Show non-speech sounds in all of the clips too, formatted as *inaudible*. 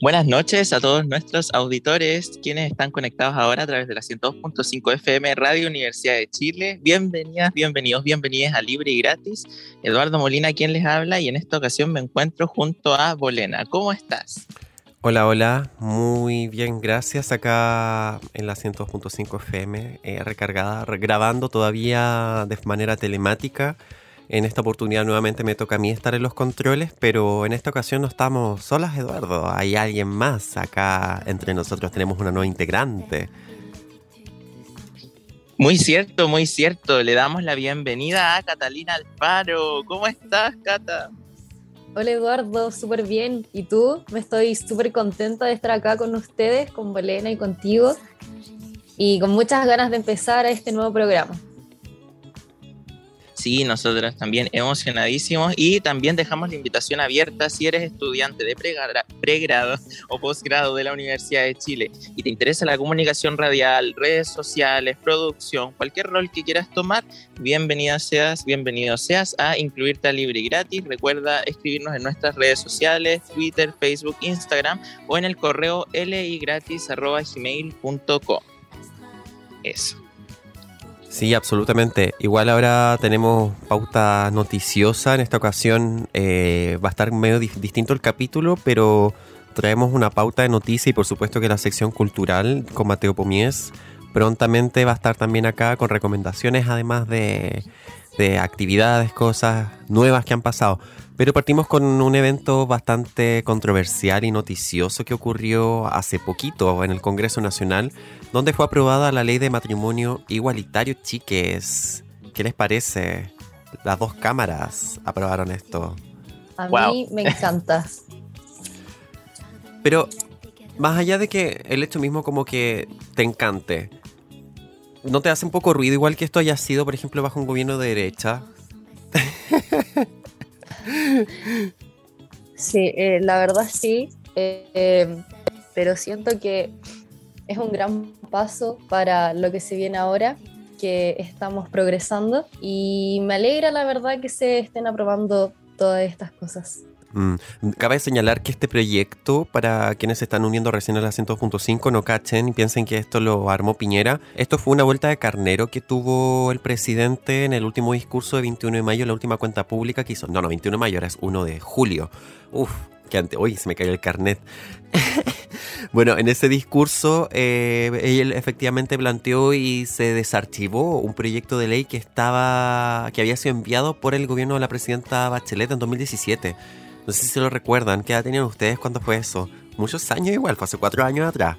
Buenas noches a todos nuestros auditores, quienes están conectados ahora a través de la 102.5 FM Radio Universidad de Chile. Bienvenidas, bienvenidos, bienvenidas a Libre y Gratis. Eduardo Molina, quien les habla, y en esta ocasión me encuentro junto a Bolena. ¿Cómo estás? Hola, hola, muy bien, gracias. Acá en la 102.5 FM, eh, recargada, grabando todavía de manera telemática en esta oportunidad nuevamente me toca a mí estar en los controles, pero en esta ocasión no estamos solas, Eduardo. Hay alguien más acá entre nosotros. Tenemos una nueva integrante. Muy cierto, muy cierto. Le damos la bienvenida a Catalina Alfaro. ¿Cómo estás, Cata? Hola Eduardo, súper bien. ¿Y tú? Me estoy súper contenta de estar acá con ustedes, con Bolena y contigo. Y con muchas ganas de empezar este nuevo programa. Sí, nosotros también emocionadísimos y también dejamos la invitación abierta si eres estudiante de pregrado o posgrado de la Universidad de Chile y te interesa la comunicación radial, redes sociales, producción, cualquier rol que quieras tomar, bienvenida seas, bienvenido seas a incluirte a libre y gratis. Recuerda escribirnos en nuestras redes sociales, Twitter, Facebook, Instagram o en el correo ligratis.gmail.com. Eso. Sí, absolutamente. Igual ahora tenemos pauta noticiosa. En esta ocasión eh, va a estar medio distinto el capítulo, pero traemos una pauta de noticia y por supuesto que la sección cultural con Mateo Pomies prontamente va a estar también acá con recomendaciones además de, de actividades, cosas nuevas que han pasado. Pero partimos con un evento bastante controversial y noticioso que ocurrió hace poquito en el Congreso Nacional, donde fue aprobada la ley de matrimonio igualitario, chiques. ¿Qué les parece? Las dos cámaras aprobaron esto. A mí me encanta. *laughs* Pero más allá de que el hecho mismo como que te encante, ¿no te hace un poco ruido igual que esto haya sido, por ejemplo, bajo un gobierno de derecha? *laughs* Sí, eh, la verdad sí, eh, pero siento que es un gran paso para lo que se viene ahora, que estamos progresando y me alegra la verdad que se estén aprobando todas estas cosas. Mm. Cabe señalar que este proyecto, para quienes se están uniendo recién a la 102.5, no cachen y piensen que esto lo armó Piñera. Esto fue una vuelta de carnero que tuvo el presidente en el último discurso de 21 de mayo, la última cuenta pública que hizo. No, no, 21 de mayo, ahora es 1 de julio. Uf, que antes. Uy, se me cayó el carnet. *laughs* bueno, en ese discurso, eh, él efectivamente planteó y se desarchivó un proyecto de ley que estaba. que había sido enviado por el gobierno de la presidenta Bachelet en 2017 no sé si se lo recuerdan. ¿Qué edad tenían ustedes cuando fue eso? Muchos años igual, fue hace cuatro años atrás.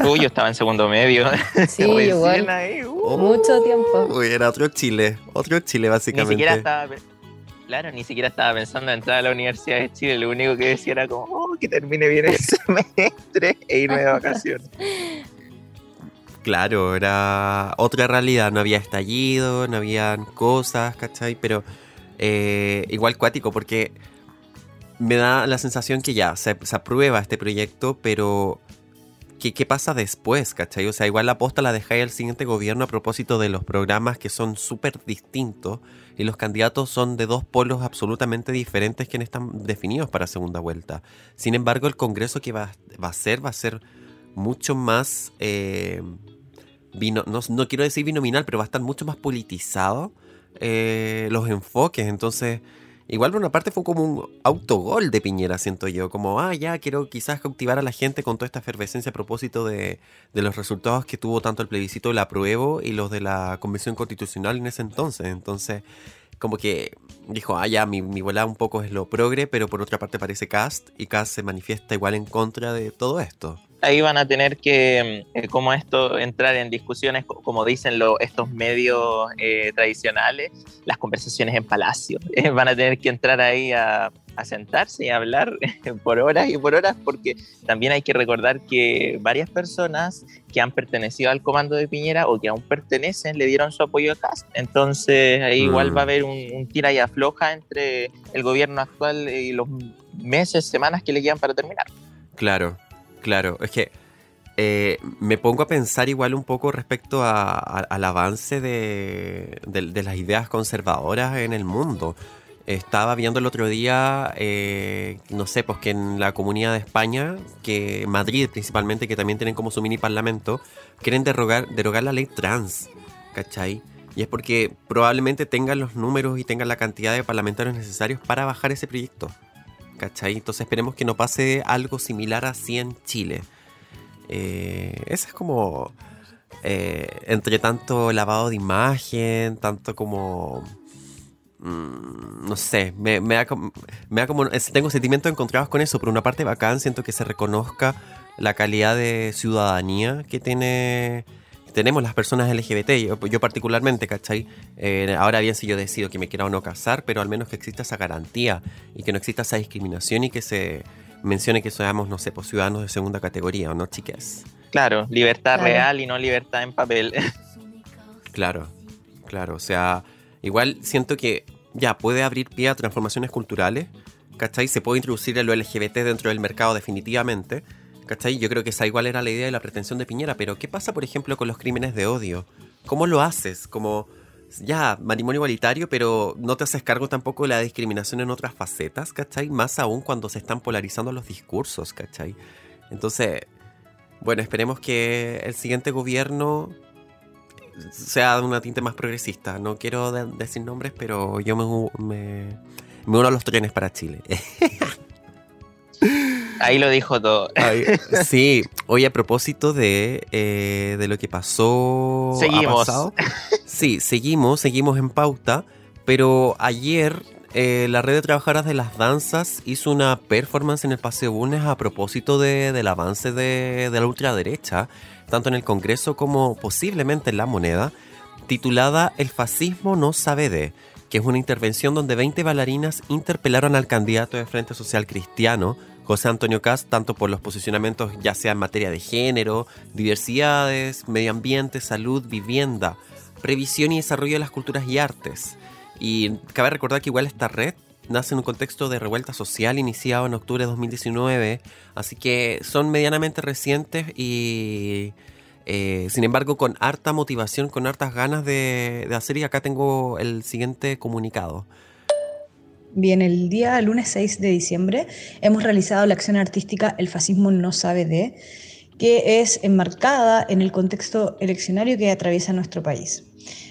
Uy, yo estaba en segundo medio. *laughs* Sí, igual. Uh. Mucho tiempo. Uy, era otro Chile. Otro Chile, básicamente. Ni siquiera estaba... Claro, ni siquiera estaba pensando en entrar a la Universidad de Chile. Lo único que decía era como, oh, que termine bien el *laughs* semestre e irme de vacaciones. Claro, era otra realidad. No había estallido, no habían cosas, ¿cachai? Pero eh, igual cuático, porque me da la sensación que ya se, aprueba este proyecto, pero ¿qué, ¿qué, pasa después, cachai? O sea, igual la posta la dejáis al siguiente gobierno a propósito de los programas que son súper distintos y los candidatos son de dos polos absolutamente diferentes que están definidos para segunda vuelta. Sin embargo, el Congreso que va, a ser, va a ser mucho más... Eh, no, no, quiero decir binominal, pero va a estar mucho más politizado eh, los enfoques. Entonces Igual por una parte fue como un autogol de Piñera, siento yo, como, ah, ya quiero quizás cautivar a la gente con toda esta efervescencia a propósito de, los resultados que tuvo tanto el plebiscito del apruebo y los de la Convención Constitucional en ese entonces. Entonces, como que dijo, ah, ya, mi, mi volada un poco es lo progre, pero por otra parte parece Cast y Cast se manifiesta igual en contra de todo esto ahí van a tener que, eh, como esto, entrar en discusiones, como dicen estos medios eh, tradicionales, las conversaciones en palacio. *laughs* van a tener que entrar ahí a, a sentarse y a hablar *laughs* por horas y por horas, porque también hay que recordar que varias personas que han pertenecido al comando de Piñera o que aún pertenecen le dieron su apoyo a Cast. Entonces ahí igual Mm. va a haber un, un tira y afloja entre el gobierno actual y los meses, semanas que le quedan para terminar. Claro, claro. Es que eh, me pongo a pensar igual un poco respecto al avance de las ideas conservadoras en el mundo. Estaba viendo el otro día, eh, no sé, pues que en la comunidad de España, que Madrid principalmente, que también tienen como su mini parlamento, quieren derogar, derogar la ley trans, ¿cachai? Y es porque probablemente tengan los números y tengan la cantidad de parlamentarios necesarios para bajar ese proyecto. ¿Cachai? Entonces esperemos que no pase algo similar así en Chile. Eh, ese es como... eh, entre tanto lavado de imagen, tanto como... mm, no sé, me, me como- Tengo sentimientos encontrados con eso. Por una parte bacán, siento que se reconozca la calidad de ciudadanía que tiene... Tenemos las personas LGBT, yo, yo particularmente, ¿cachai? Eh, ahora bien, si yo decido que me quiera o no casar, pero al menos que exista esa garantía y que no exista esa discriminación y que se mencione que seamos, no sé, pues ciudadanos de segunda categoría, ¿o no, chiques? Claro, libertad Claro. real y no libertad en papel. *laughs* Claro, claro, o sea, igual siento que ya puede abrir pie a transformaciones culturales, ¿cachai? Se puede introducir el LGBT dentro del mercado definitivamente, ¿cachai? Yo creo que esa igual era la idea y la pretensión de Piñera, pero ¿qué pasa, por ejemplo, con los crímenes de odio? ¿Cómo lo haces? Como, ya, matrimonio igualitario, pero no te haces cargo tampoco de la discriminación en otras facetas, ¿cachai? Más aún cuando se están polarizando los discursos, ¿cachai? Entonces, bueno, esperemos que el siguiente gobierno sea de una tinte más progresista. No quiero de- decir nombres, pero yo me, me uno a los trenes para Chile. *laughs* Ahí lo dijo todo. Ay, *laughs* sí, hoy a propósito de, eh, de lo que pasó. ha Seguimos. pasado, sí, seguimos, seguimos en pauta, pero ayer eh, la red de trabajadoras de las danzas hizo una performance en el Paseo Bulnes a propósito de- del avance de, de la ultraderecha, tanto en el Congreso como posiblemente en la moneda, titulada El fascismo no sabe de, que es una intervención donde 20 bailarinas interpelaron al candidato de Frente Social Cristiano, José Antonio Cast, tanto por los posicionamientos ya sea en materia de género, diversidades, medio ambiente, salud, vivienda, previsión y desarrollo de las culturas y artes. Y cabe recordar que igual esta red nace en un contexto de revuelta social iniciado en octubre de 2019, así que son medianamente recientes y eh, sin embargo con harta motivación, con hartas ganas de, de hacer y acá tengo el siguiente comunicado. Bien, el día lunes 6 de diciembre hemos realizado la acción artística El fascismo no sabe de, que es enmarcada en el contexto eleccionario que atraviesa nuestro país,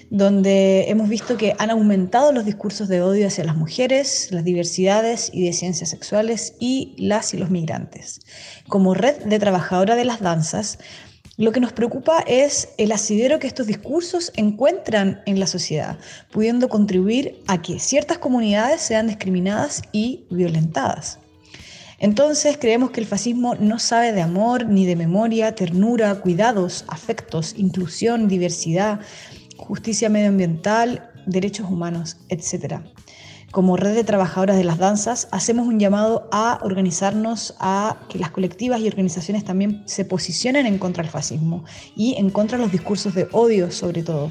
donde hemos visto que han aumentado los discursos de odio hacia las mujeres, las diversidades y de ciencias sexuales y las y los migrantes. Como red de trabajadora de las danzas, lo que nos preocupa es el asidero que estos discursos encuentran en la sociedad, pudiendo contribuir a que ciertas comunidades sean discriminadas y violentadas. Entonces creemos que el fascismo no sabe de amor, ni de memoria, ternura, cuidados, afectos, inclusión, diversidad, justicia medioambiental, derechos humanos, etc. Como red de trabajadoras de las danzas, hacemos un llamado a organizarnos, a que las colectivas y organizaciones también se posicionen en contra del fascismo y en contra de los discursos de odio sobre todo.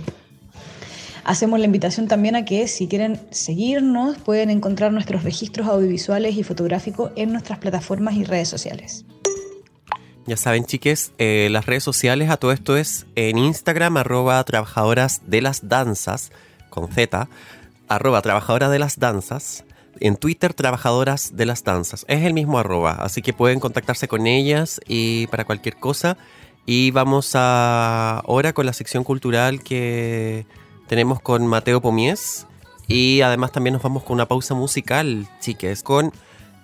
Hacemos la invitación también a que si quieren seguirnos pueden encontrar nuestros registros audiovisuales y fotográficos en nuestras plataformas y redes sociales. Ya saben, chiques, eh, las redes sociales a todo esto es en Instagram, arroba trabajadoras de las danzas, con Z, arroba trabajadoras de las danzas, en Twitter, trabajadoras de las danzas. Es el mismo arroba, así que pueden contactarse con ellas y para cualquier cosa. Y vamos a ahora con la sección cultural que tenemos con Mateo Pomies. Y además también nos vamos con una pausa musical, chiques, con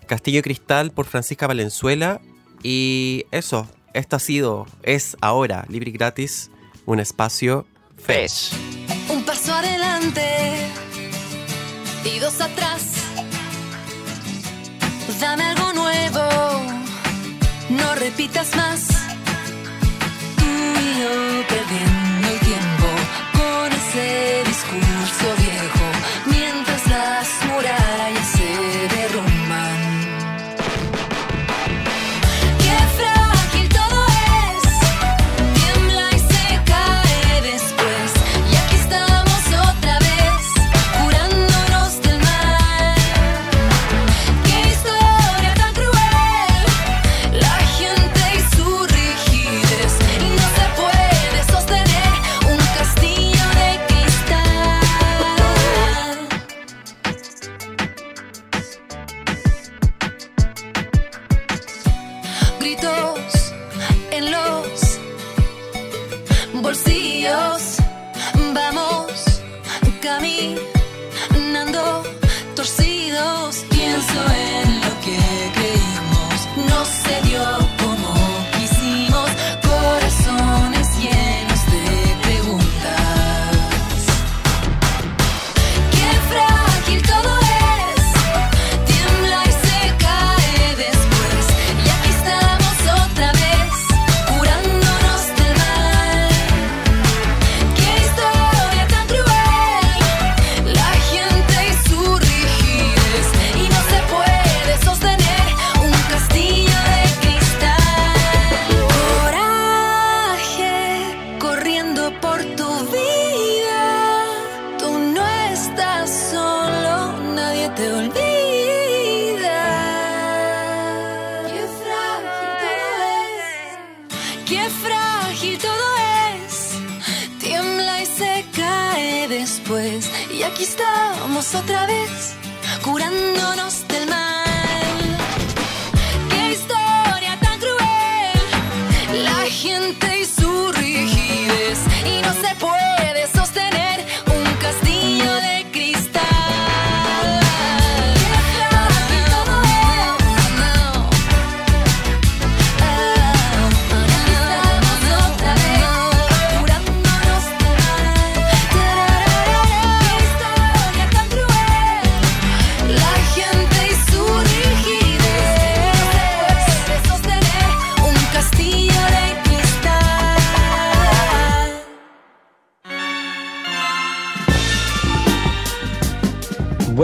Castillo de Cristal por Francisca Valenzuela. Y eso, esto ha sido, es ahora, libre y gratis, un espacio Fesh. Un paso adelante atrás. Dame algo nuevo, no repitas más. Tú y yo perdiendo el tiempo con ese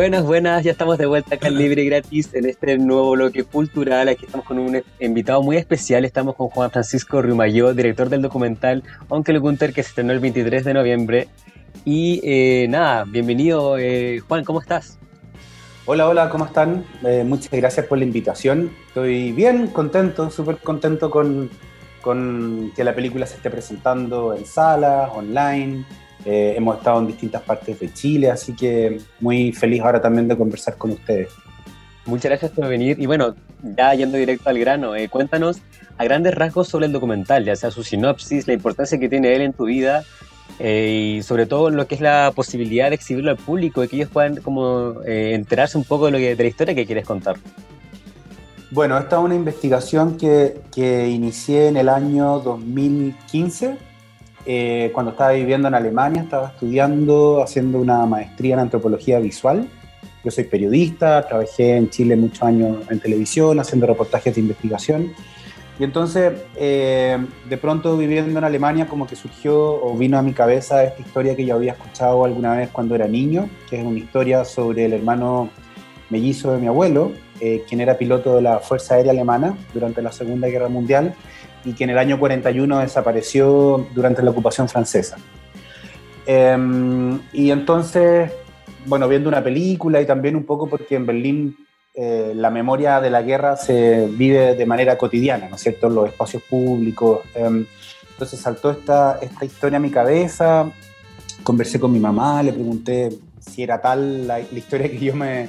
Buenas, buenas, ya estamos de vuelta acá en Libre y Gratis en este nuevo bloque cultural. Aquí estamos con un invitado muy especial. Estamos con Juan Francisco Riumayó, director del documental Onkel Gunter, que se estrenó el 23 de noviembre. Y eh, nada, bienvenido, eh, Juan, ¿cómo estás? Hola, hola, ¿cómo están? Eh, muchas gracias por la invitación. Estoy bien contento, súper contento con, con que la película se esté presentando en salas, online. Eh, hemos estado en distintas partes de Chile, así que muy feliz ahora también de conversar con ustedes. Muchas gracias por venir. Y bueno, ya yendo directo al grano, eh, cuéntanos a grandes rasgos sobre el documental, ya sea su sinopsis, la importancia que tiene él en tu vida eh, y sobre todo lo que es la posibilidad de exhibirlo al público y que ellos puedan como eh, enterarse un poco de, lo que, de la historia que quieres contar. Bueno, esta es una investigación que, que inicié en el año 2015, eh, cuando estaba viviendo en Alemania, estaba estudiando, haciendo una maestría en antropología visual. Yo soy periodista, trabajé en Chile muchos años en televisión, haciendo reportajes de investigación. Y entonces, eh, de pronto viviendo en Alemania, como que surgió o vino a mi cabeza esta historia que yo había escuchado alguna vez cuando era niño, que es una historia sobre el hermano mellizo de mi abuelo, eh, quien era piloto de la Fuerza Aérea Alemana durante la Segunda Guerra Mundial y que en el año 41 desapareció durante la ocupación francesa. Eh, y entonces, bueno, viendo una película y también un poco porque en Berlín eh, la memoria de la guerra se vive de manera cotidiana, ¿no es cierto?, en los espacios públicos. Eh, entonces saltó esta, esta historia a mi cabeza, conversé con mi mamá, le pregunté si era tal la, la historia que yo me,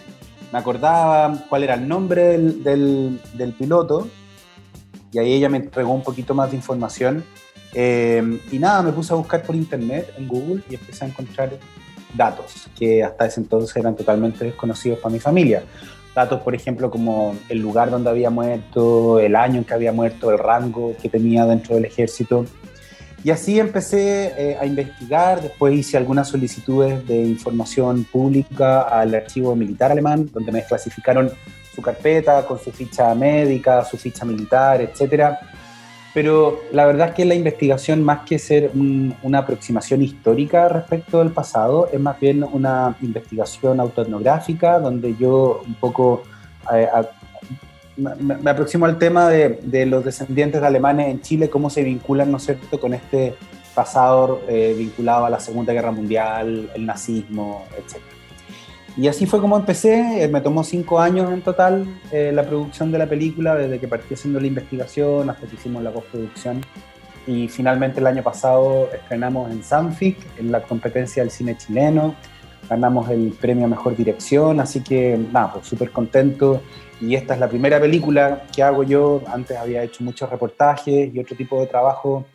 me acordaba, cuál era el nombre del, del, piloto, y ahí ella me entregó un poquito más de información. Eh, y nada, me puse a buscar por internet, en Google, y empecé a encontrar datos que hasta ese entonces eran totalmente desconocidos para mi familia. Datos, por ejemplo, como el lugar donde había muerto, el año en que había muerto, el rango que tenía dentro del ejército. Y así empecé eh, a investigar, después hice algunas solicitudes de información pública al archivo militar alemán, donde me desclasificaron su carpeta con su ficha médica, su ficha militar, etcétera. Pero la verdad es que la investigación, más que ser un- una aproximación histórica respecto del pasado, es más bien una investigación autoetnográfica, donde yo un poco eh, me, me aproximo al tema de, de los descendientes de alemanes en Chile, cómo se vinculan, ¿no es cierto?, con este pasado eh, vinculado a la Segunda Guerra Mundial, el nazismo, etc. Y así fue como empecé, eh, me tomó cinco años en total eh, la producción de la película, desde que partí haciendo la investigación hasta que hicimos la postproducción. Y finalmente el año pasado estrenamos en Sanfic, en la competencia del cine chileno, ganamos el premio a Mejor Dirección, así que nada, pues súper contento. Y esta es la primera película que hago yo, antes había hecho muchos reportajes y otro tipo de trabajo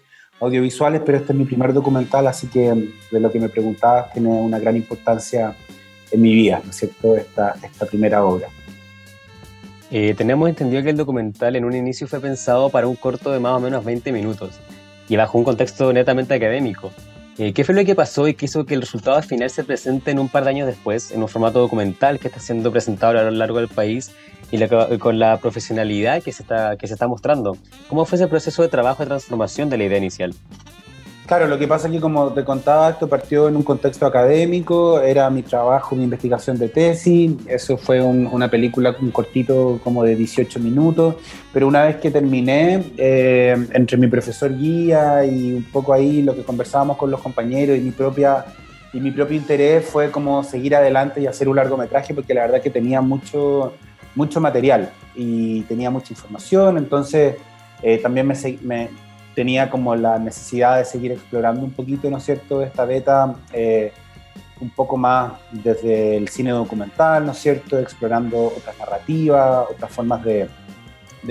audiovisuales, pero este es mi primer documental, así que de lo que me preguntabas tiene una gran importancia en mi vida, ¿no es cierto?, esta, esta primera obra. Eh, tenemos entendido que el documental en un inicio fue pensado para un corto de más o menos 20 minutos y bajo un contexto netamente académico. Eh, ¿Qué fue lo que pasó y qué hizo que el resultado final se presente en un par de años después en un formato documental que está siendo presentado a lo largo del país y con la profesionalidad que se, está, que se está mostrando? ¿Cómo fue ese proceso de trabajo de transformación de la idea inicial? Claro, lo que pasa es que como te contaba, esto partió en un contexto académico, era mi trabajo, mi investigación de tesis, eso fue un- una película, un cortito como de 18 minutos, pero una vez que terminé, eh, entre mi profesor guía y un poco ahí lo que conversábamos con los compañeros y mi propia y mi propio interés fue como seguir adelante y hacer un largometraje porque la verdad que tenía mucho, mucho material y tenía mucha información, entonces eh, también me, me, tenía como la necesidad de seguir explorando un poquito, ¿no es cierto?, esta beta eh, un poco más desde el cine documental, ¿no es cierto? Explorando otras narrativas, otras formas de,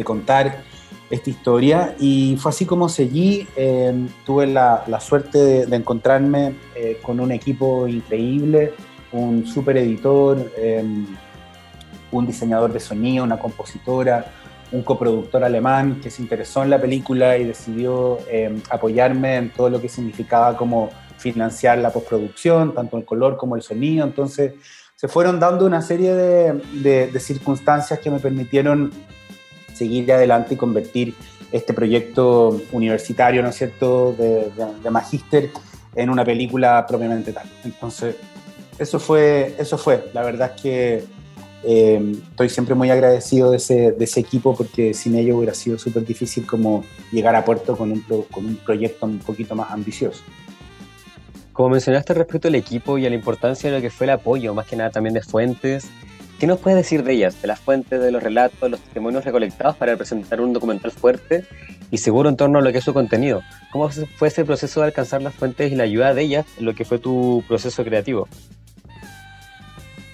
contar esta historia. Y fue así como seguí. eh, tuve la, suerte de, encontrarme eh, con un equipo increíble, un super editor, eh, un diseñador de sonido, una compositora, un coproductor alemán que se interesó en la película y decidió eh, apoyarme en todo lo que significaba como financiar la postproducción, tanto el color como el sonido. Entonces se fueron dando una serie de, circunstancias que me permitieron seguir adelante y convertir este proyecto universitario, ¿no es cierto?, de, de, de magíster en una película propiamente tal. Entonces, eso fue, eso fue. La verdad es que eh, estoy siempre muy agradecido de ese, de ese equipo porque sin ello hubiera sido súper difícil como llegar a puerto con un, con un proyecto un poquito más ambicioso. Como mencionaste respecto al equipo y a la importancia de lo que fue el apoyo, más que nada también de fuentes, ¿qué nos puedes decir de ellas, de las fuentes, de los relatos, de los testimonios recolectados para presentar un documental fuerte y seguro en torno a lo que es su contenido? ¿Cómo fue ese proceso de alcanzar las fuentes y la ayuda de ellas en lo que fue tu proceso creativo?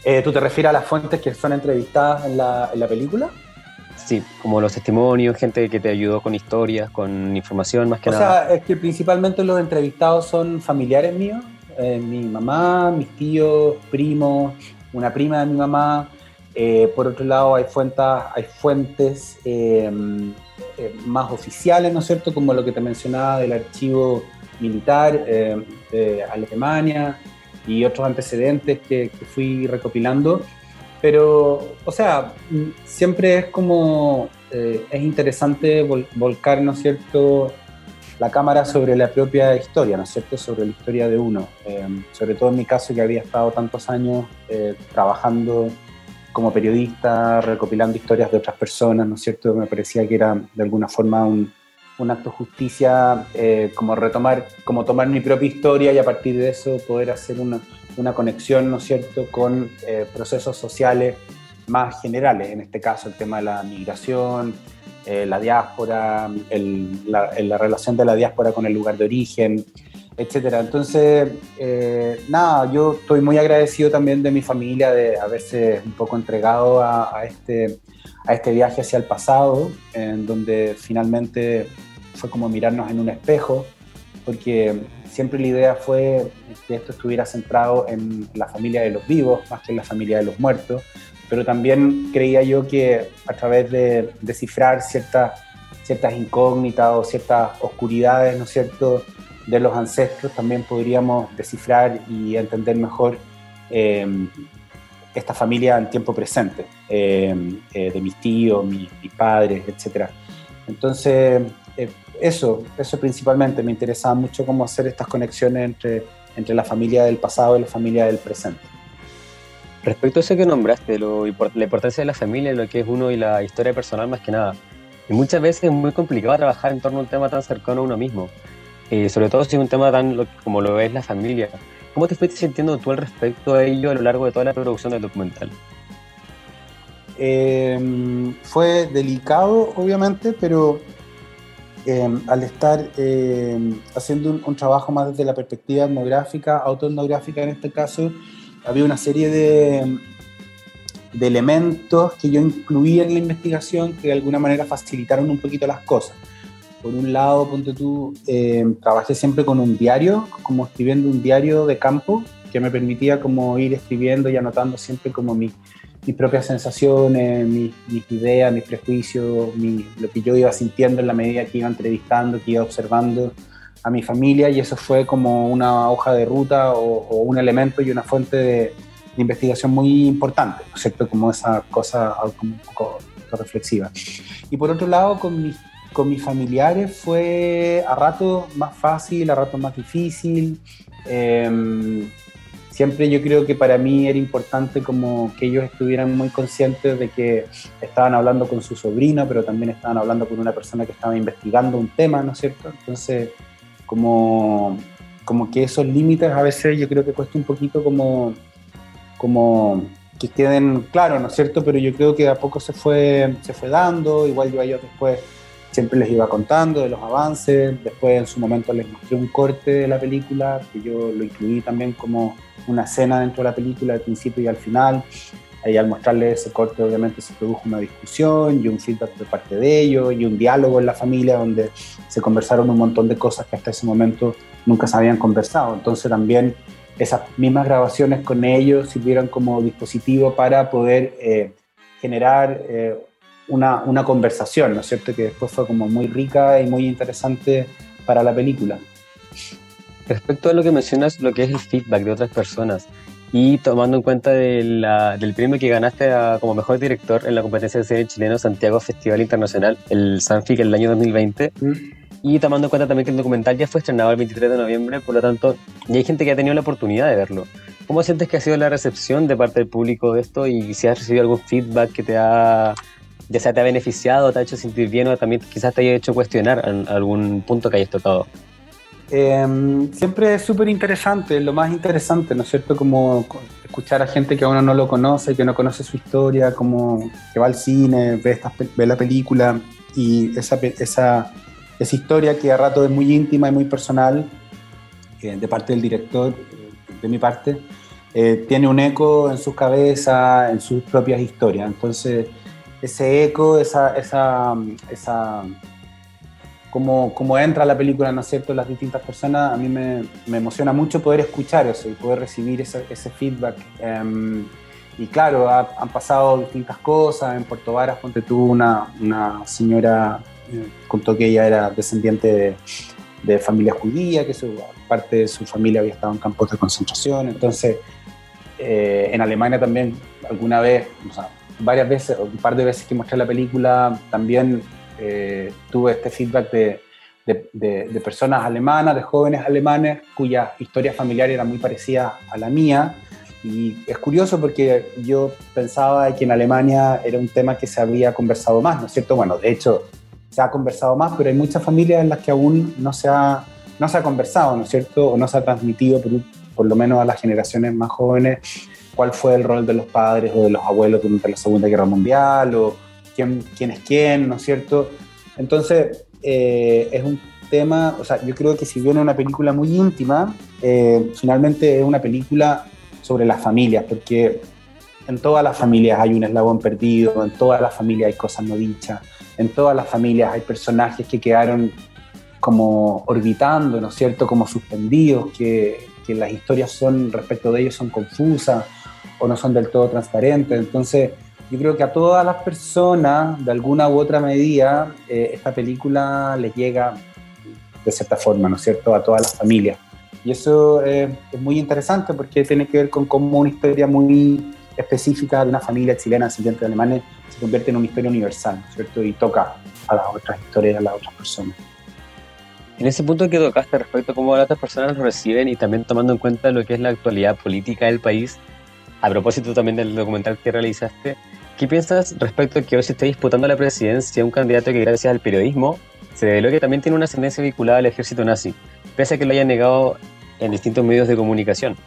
Eh, ¿Tú te refieres a las fuentes que son entrevistadas en la, en la película? Sí, como los testimonios, gente que te ayudó con historias, con información más que o nada. sea, es que principalmente los entrevistados son familiares míos, eh, mi mamá, mis tíos, primos, una prima de mi mamá. Eh, por otro lado, hay fuentes, hay fuentes eh, eh, más oficiales, ¿no es cierto? Como lo que te mencionaba del archivo militar de Alemania y otros antecedentes que, que fui recopilando. Pero, o sea, mm, siempre es como, eh, es interesante vol- volcar, ¿no es cierto?, la cámara sobre la propia historia, ¿no es cierto?, sobre la historia de uno. Eh, sobre todo en mi caso, que había estado tantos años eh, trabajando como periodista, recopilando historias de otras personas, ¿no es cierto?, me parecía que era de alguna forma un, un acto de justicia, eh, como retomar, como tomar mi propia historia y a partir de eso poder hacer una, una conexión, ¿no es cierto?, con eh, procesos sociales más generales, en este caso el tema de la migración, eh, la diáspora, la, la relación de la diáspora con el lugar de origen, etcétera. Entonces, nada, yo estoy muy agradecido también de mi familia de haberse un poco entregado a este, a este viaje hacia el pasado, en donde finalmente fue como mirarnos en un espejo, porque siempre la idea fue que esto estuviera centrado en la familia de los vivos más que en la familia de los muertos, pero también creía yo que a través de descifrar ciertas, ciertas incógnitas o ciertas oscuridades, ¿no es cierto?, de los ancestros, también podríamos descifrar y entender mejor eh, esta familia en tiempo presente, eh, eh, de mis tíos, mis, mis padres, etc. Entonces, eh, eso, eso principalmente, me interesaba mucho cómo hacer estas conexiones entre, entre la familia del pasado y la familia del presente. Respecto a eso que nombraste, lo la importancia de la familia, lo que es uno y la historia personal más que nada. Y muchas veces es muy complicado trabajar en torno a un tema tan cercano a uno mismo, Eh, sobre todo si es un tema tan lo- como lo es la familia. ¿Cómo te fuiste sintiendo tú al respecto a ello a lo largo de toda la producción del documental? Eh, fue delicado, obviamente, pero eh, al estar eh, haciendo un, trabajo más desde la perspectiva etnográfica, autoetnográfica en este caso, había una serie de, de elementos que yo incluía en la investigación que de alguna manera facilitaron un poquito las cosas. Por un lado, ponte tú, eh, trabajé siempre con un diario, como escribiendo un diario de campo, que me permitía como ir escribiendo y anotando siempre como mi, mis propias sensaciones, mis, mis ideas, mis prejuicios, mi- lo que yo iba sintiendo en la medida que iba entrevistando, que iba observando a mi familia y eso fue como una hoja de ruta o, o un elemento y una fuente de, de investigación muy importante, ¿no es cierto? Como esa cosa como un poco reflexiva. Y por otro lado, con mis, con mis familiares fue a rato más fácil, a rato más difícil. Em, siempre yo creo que para mí era importante como que ellos estuvieran muy conscientes de que estaban hablando con su sobrino, pero también estaban hablando con una persona que estaba investigando un tema, ¿no es cierto? Entonces, como, como que esos límites a veces yo creo que cuesta un poquito como, como que queden claros, ¿no es cierto? Pero yo creo que a poco se fue, se fue dando, igual yo a ellos después siempre les iba contando de los avances, después en su momento les mostré un corte de la película, que yo lo incluí también como una escena dentro de la película, al principio y al final. Ahí al mostrarles ese corte obviamente se produjo una discusión y un feedback de parte de ellos y un diálogo en la familia donde se conversaron un montón de cosas que hasta ese momento nunca se habían conversado. Entonces también esas mismas grabaciones con ellos sirvieron como dispositivo para poder eh, generar eh, una, una, conversación, ¿no es cierto? Que después fue como muy rica y muy interesante para la película. Respecto a lo que mencionas, lo que es el feedback de otras personas, y tomando en cuenta de la, del premio que ganaste a, como mejor director en la competencia de cine chileno Santiago Festival Internacional, el Sanfic, el año 2020, mm. y tomando en cuenta también que el documental ya fue estrenado el 23 de noviembre, por lo tanto, ya hay gente que ha tenido la oportunidad de verlo. ¿Cómo sientes que ha sido la recepción de parte del público de esto y si has recibido algún feedback que te ha, ya sea te ha beneficiado, te ha hecho sentir bien o también quizás te haya hecho cuestionar algún punto que hayas tocado? Eh, siempre es súper interesante, lo más interesante, ¿no es cierto? Como escuchar a gente que a uno no lo conoce, que no conoce su historia, como que va al cine, ve, esta, ve la película y esa, esa, esa historia que a rato es muy íntima y muy personal, eh, de parte del director, de mi parte, eh, tiene un eco en su cabeza, en sus propias historias. Entonces, ese eco, esa, esa, esa cómo, entra la película, ¿no es cierto?, las distintas personas, a mí me, me emociona mucho poder escuchar eso y poder recibir ese, ese feedback. Em, y claro, han pasado distintas cosas. En Puerto Varas, ponte tú, una, una señora eh, contó que ella era descendiente de, de familia judía, que su, parte de su familia había estado en campos de concentración. Entonces, eh, en Alemania también, alguna vez, o sea, varias veces, un par de veces que mostré la película, también eh, tuve este feedback de, de, personas alemanas, de jóvenes alemanes, cuya historia familiar era muy parecida a la mía. Y es curioso porque yo pensaba que en Alemania era un tema que se había conversado más, ¿no es cierto? Bueno, de hecho, se ha conversado más, pero hay muchas familias en las que aún no se ha, no se ha conversado, ¿no es cierto? O no se ha transmitido, por, por lo menos a las generaciones más jóvenes, cuál fue el rol de los padres o de los abuelos durante la Segunda Guerra Mundial o quién, quién es quién, ¿no es cierto? Entonces, eh, es un tema, o sea, yo creo que si bien es una película muy íntima, eh, finalmente es una película sobre las familias, porque en todas las familias hay un eslabón perdido, en todas las familias hay cosas no dichas, en todas las familias hay personajes que quedaron como orbitando, ¿no es cierto?, como suspendidos, que, que las historias son respecto de ellos son confusas o no son del todo transparentes. Entonces, yo creo que a todas las personas, de alguna u otra medida, eh, esta película les llega de cierta forma, ¿no es cierto?, a todas las familias. Y eso eh, es muy interesante porque tiene que ver con cómo una historia muy específica de una familia chilena, siguiente de alemanes, se convierte en una historia universal, ¿no es cierto?, y toca a las otras historias, a las otras personas. En ese punto que tocaste respecto a cómo las otras personas lo reciben y también tomando en cuenta lo que es la actualidad política del país, a propósito también del documental que realizaste, ¿Qué piensas respecto a que hoy se esté disputando la presidencia un candidato que gracias al periodismo se reveló que también tiene una ascendencia vinculada al ejército nazi, pese a que lo hayan negado en distintos medios de comunicación?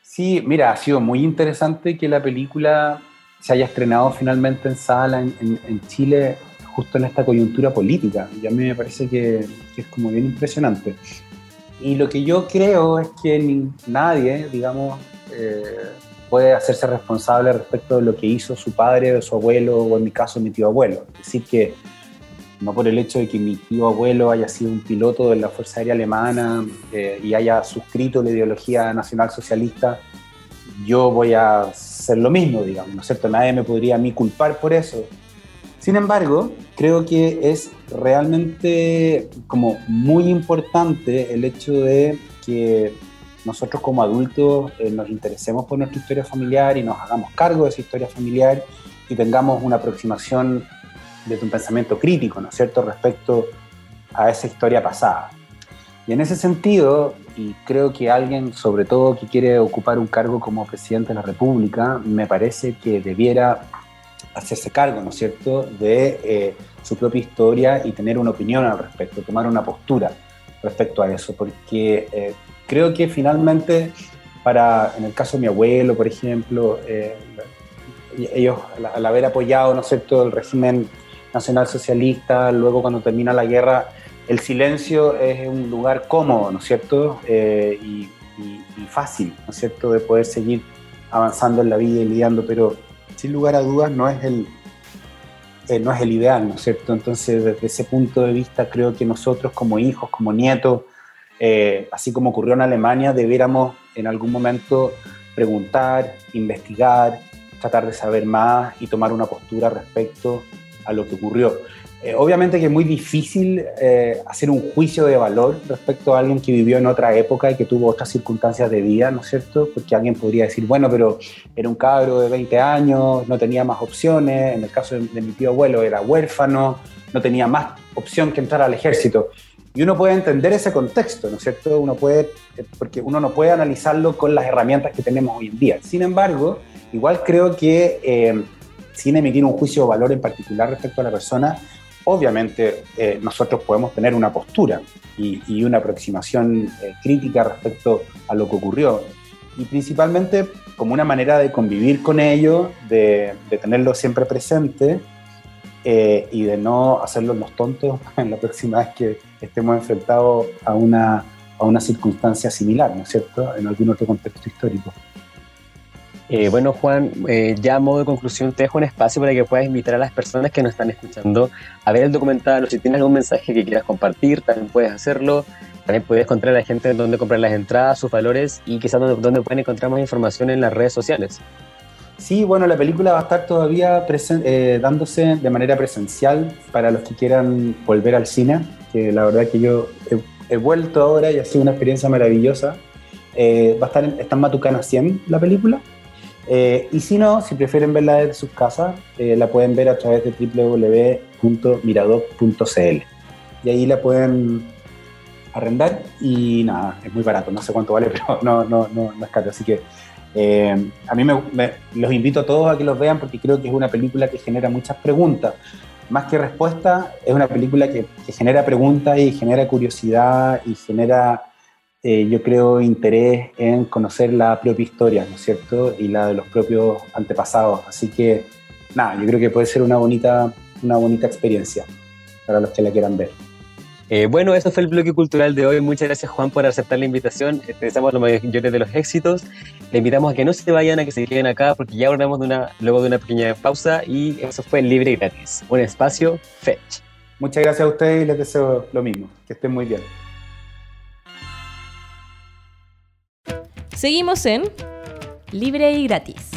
Sí, mira, ha sido muy interesante que la película se haya estrenado finalmente en sala en, Chile justo en esta coyuntura política. Y a mí me parece que, es como bien impresionante. Y lo que yo creo es que nadie, digamos, eh, puede hacerse responsable respecto de lo que hizo su padre o su abuelo, o en mi caso mi tío abuelo. Es decir, que no por el hecho de que mi tío abuelo haya sido un piloto de la Fuerza Aérea Alemana eh, y haya suscrito la ideología nacional socialista, yo voy a hacer lo mismo, digamos, ¿no es cierto? Nadie me podría a mí culpar por eso. Sin embargo, creo que es realmente como muy importante el hecho de que nosotros como adultos eh, nos interesemos por nuestra historia familiar y nos hagamos cargo de esa historia familiar y tengamos una aproximación desde un pensamiento crítico, ¿no es cierto?, respecto a esa historia pasada. Y en ese sentido, y creo que alguien, sobre todo que quiere ocupar un cargo como presidente de la República, me parece que debiera hacerse cargo, ¿no es cierto?, de eh, su propia historia y tener una opinión al respecto, tomar una postura respecto a eso, porque eh, creo que finalmente, para, en el caso de mi abuelo, por ejemplo, eh, ellos al, haber apoyado, ¿no es cierto?, el régimen nacionalsocialista, luego cuando termina la guerra, el silencio es un lugar cómodo, ¿no es cierto? Eh, y, fácil, ¿no es cierto?, de poder seguir avanzando en la vida y lidiando, pero sin lugar a dudas no es el, eh, no es el ideal, ¿no es cierto? Entonces, desde ese punto de vista, creo que nosotros como hijos, como nietos, eh, así como ocurrió en Alemania, debiéramos en algún momento preguntar, investigar, tratar de saber más y tomar una postura respecto a lo que ocurrió. Eh, obviamente que es muy difícil eh, hacer un juicio de valor respecto a alguien que vivió en otra época y que tuvo otras circunstancias de vida, ¿no es cierto? Porque alguien podría decir, bueno, pero era un cabro de 20 años, no tenía más opciones, en el caso de, de mi tío abuelo era huérfano, no tenía más opción que entrar al ejército. Y uno puede entender ese contexto, ¿no es cierto? Uno puede, porque uno no puede analizarlo con las herramientas que tenemos hoy en día. Sin embargo, igual creo que eh, sin emitir un juicio de valor en particular respecto a la persona, obviamente eh, nosotros podemos tener una postura y, y una aproximación eh, crítica respecto a lo que ocurrió. Y principalmente como una manera de convivir con ello, de, de tenerlo siempre presente eh, y de no hacerlos los tontos en *laughs* la próxima vez que estemos enfrentados a una, a una circunstancia similar, ¿no es cierto?, en algún otro contexto histórico. Eh, bueno, Juan, eh, ya a modo de conclusión, te dejo un espacio para que puedas invitar a las personas que nos están escuchando a ver el documental o si tienes algún mensaje que quieras compartir, también puedes hacerlo. También puedes contar a la gente dónde comprar las entradas, sus valores y quizás dónde, dónde pueden encontrar más información en las redes sociales. Sí, bueno, la película va a estar todavía eh, dándose de manera presencial para los que quieran volver al cine, que la verdad que yo he, vuelto ahora y ha sido una experiencia maravillosa. Eh, va a estar en Matucana 100 la película. Eh, y si no, si prefieren verla desde sus casas, eh, la pueden ver a través de www.miradoc.cl. Y ahí la pueden arrendar y nada, es muy barato, no sé cuánto vale, *laughs* pero no, no, no, no es caro. Así que eh, a mí me, los invito a todos a que los vean porque creo que es una película que genera muchas preguntas. Más que respuestas, es una película que, que genera preguntas y genera curiosidad y genera, eh, yo creo, interés en conocer la propia historia, ¿no es cierto? Y la de los propios antepasados. Así que, nada, yo creo que puede ser una bonita, una bonita experiencia para los que la quieran ver. Eh, bueno, eso fue el bloque cultural de hoy. Muchas gracias, Juan, por aceptar la invitación. Eh, Te deseamos los mayores de los éxitos. Le invitamos a que no se vayan, a que se queden acá, porque ya volvemos de una, luego de una pequeña pausa y eso fue libre y gratis. Un espacio Fetch. Muchas gracias a ustedes y les deseo lo mismo. Que estén muy bien. Seguimos en Libre y gratis.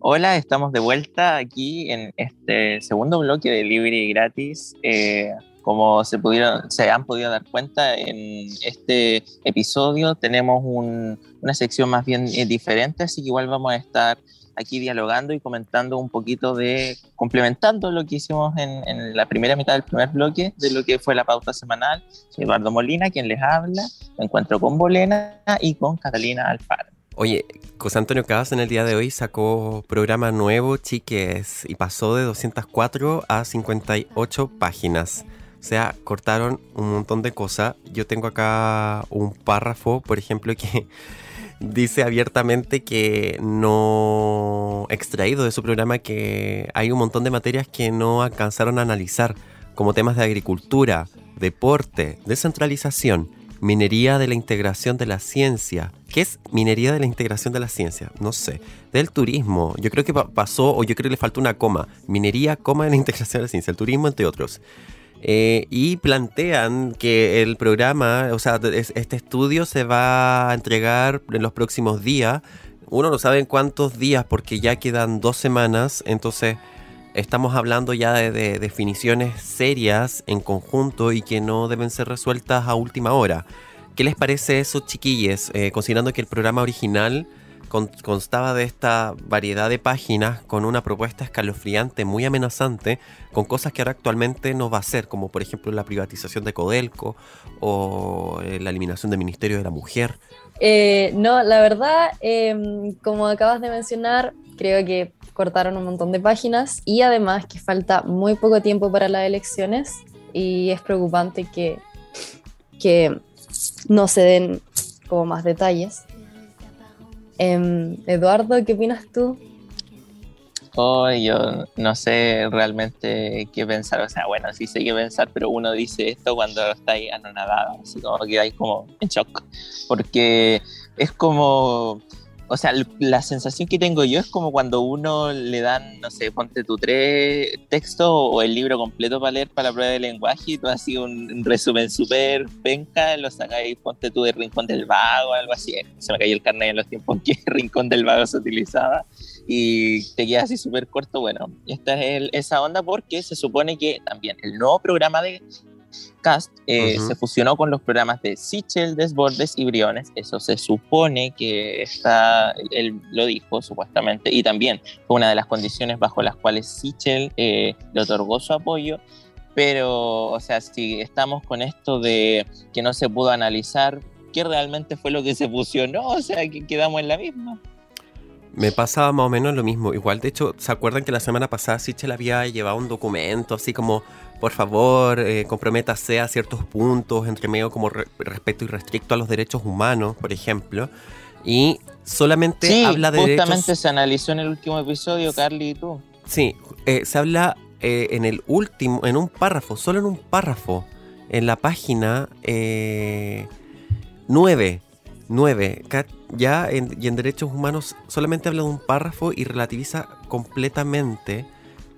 Hola, estamos de vuelta aquí en este segundo bloque de Libre Gratis. Eh, como se, pudieron, se han podido dar cuenta, en este episodio tenemos un- una sección más bien eh, diferente, así que igual vamos a estar aquí dialogando y comentando un poquito de, complementando lo que hicimos en, en la primera mitad del primer bloque de lo que fue la pauta semanal. Soy Eduardo Molina, quien les habla. Me encuentro con Bolena y con Catalina Alfaro. Oye, José Antonio Cabas en el día de hoy sacó programa nuevo, chiques, y pasó de 204 a 58 páginas. O sea, cortaron un montón de cosas. Yo tengo acá un párrafo, por ejemplo, que dice abiertamente que no extraído de su programa que hay un montón de materias que no alcanzaron a analizar, como temas de agricultura, deporte, descentralización, minería de la integración de la ciencia. ¿Qué es minería de la integración de la ciencia? No sé. Del turismo. Yo creo que pa- pasó, o yo creo que le faltó una coma. Minería, coma de la integración de la ciencia. El turismo, entre otros. Eh, y plantean que el programa, o sea, es- este estudio se va a entregar en los próximos días. Uno no sabe en cuántos días porque ya quedan dos semanas, entonces estamos hablando ya de, de definiciones serias en conjunto y que no deben ser resueltas a última hora. ¿Qué les parece eso, chiquilles? Eh, considerando que el programa original con- constaba de esta variedad de páginas con una propuesta escalofriante, muy amenazante, con cosas que ahora actualmente no va a ser, como por ejemplo la privatización de Codelco o eh, la eliminación del Ministerio de la Mujer. Eh, no, la verdad, em, como acabas de mencionar, creo que cortaron un montón de páginas y además que falta muy poco tiempo para las elecciones y es preocupante que, que no se den como más detalles. Em, Eduardo, ¿qué opinas tú? Oh, yo no sé realmente qué pensar. O sea, bueno, sí sé qué pensar, pero uno dice esto cuando está ahí anonadado, así como que hay como en shock. Porque es como o sea, la sensación que tengo yo es como cuando uno le dan, no sé, ponte tu tres textos o el libro completo para leer para la prueba de lenguaje y tú así un resumen súper penca, lo sacáis, ponte tú de Rincón del Vago, algo así. Se me cayó el carnet en los tiempos que *laughs* Rincón del Vago se utilizaba y te queda así súper corto. Bueno, esta es esa onda porque se supone que también el nuevo programa de Cast eh, se fusionó con los programas de Sichel, Desbordes y Briones. Eso se supone que está, él lo dijo supuestamente, y también fue una de las condiciones bajo las cuales Sichel eh, le otorgó su apoyo. Pero, o sea, si estamos con esto de que no se pudo analizar qué realmente fue lo que se fusionó, o sea, que quedamos en la misma. Me pasa más o menos lo mismo. Igual, de hecho, ¿se acuerdan que la semana pasada Sichel había llevado un documento así como por favor, eh, comprométase a ciertos puntos, entre medio como respeto y restricto a los derechos humanos, por ejemplo. Y solamente habla de justamente se analizó en el último episodio, Carly y tú. Sí, eh, se habla eh, en el último, en un párrafo, solo en un párrafo, en la página 9. 9. Ya en, y en derechos humanos solamente habla de un párrafo y relativiza completamente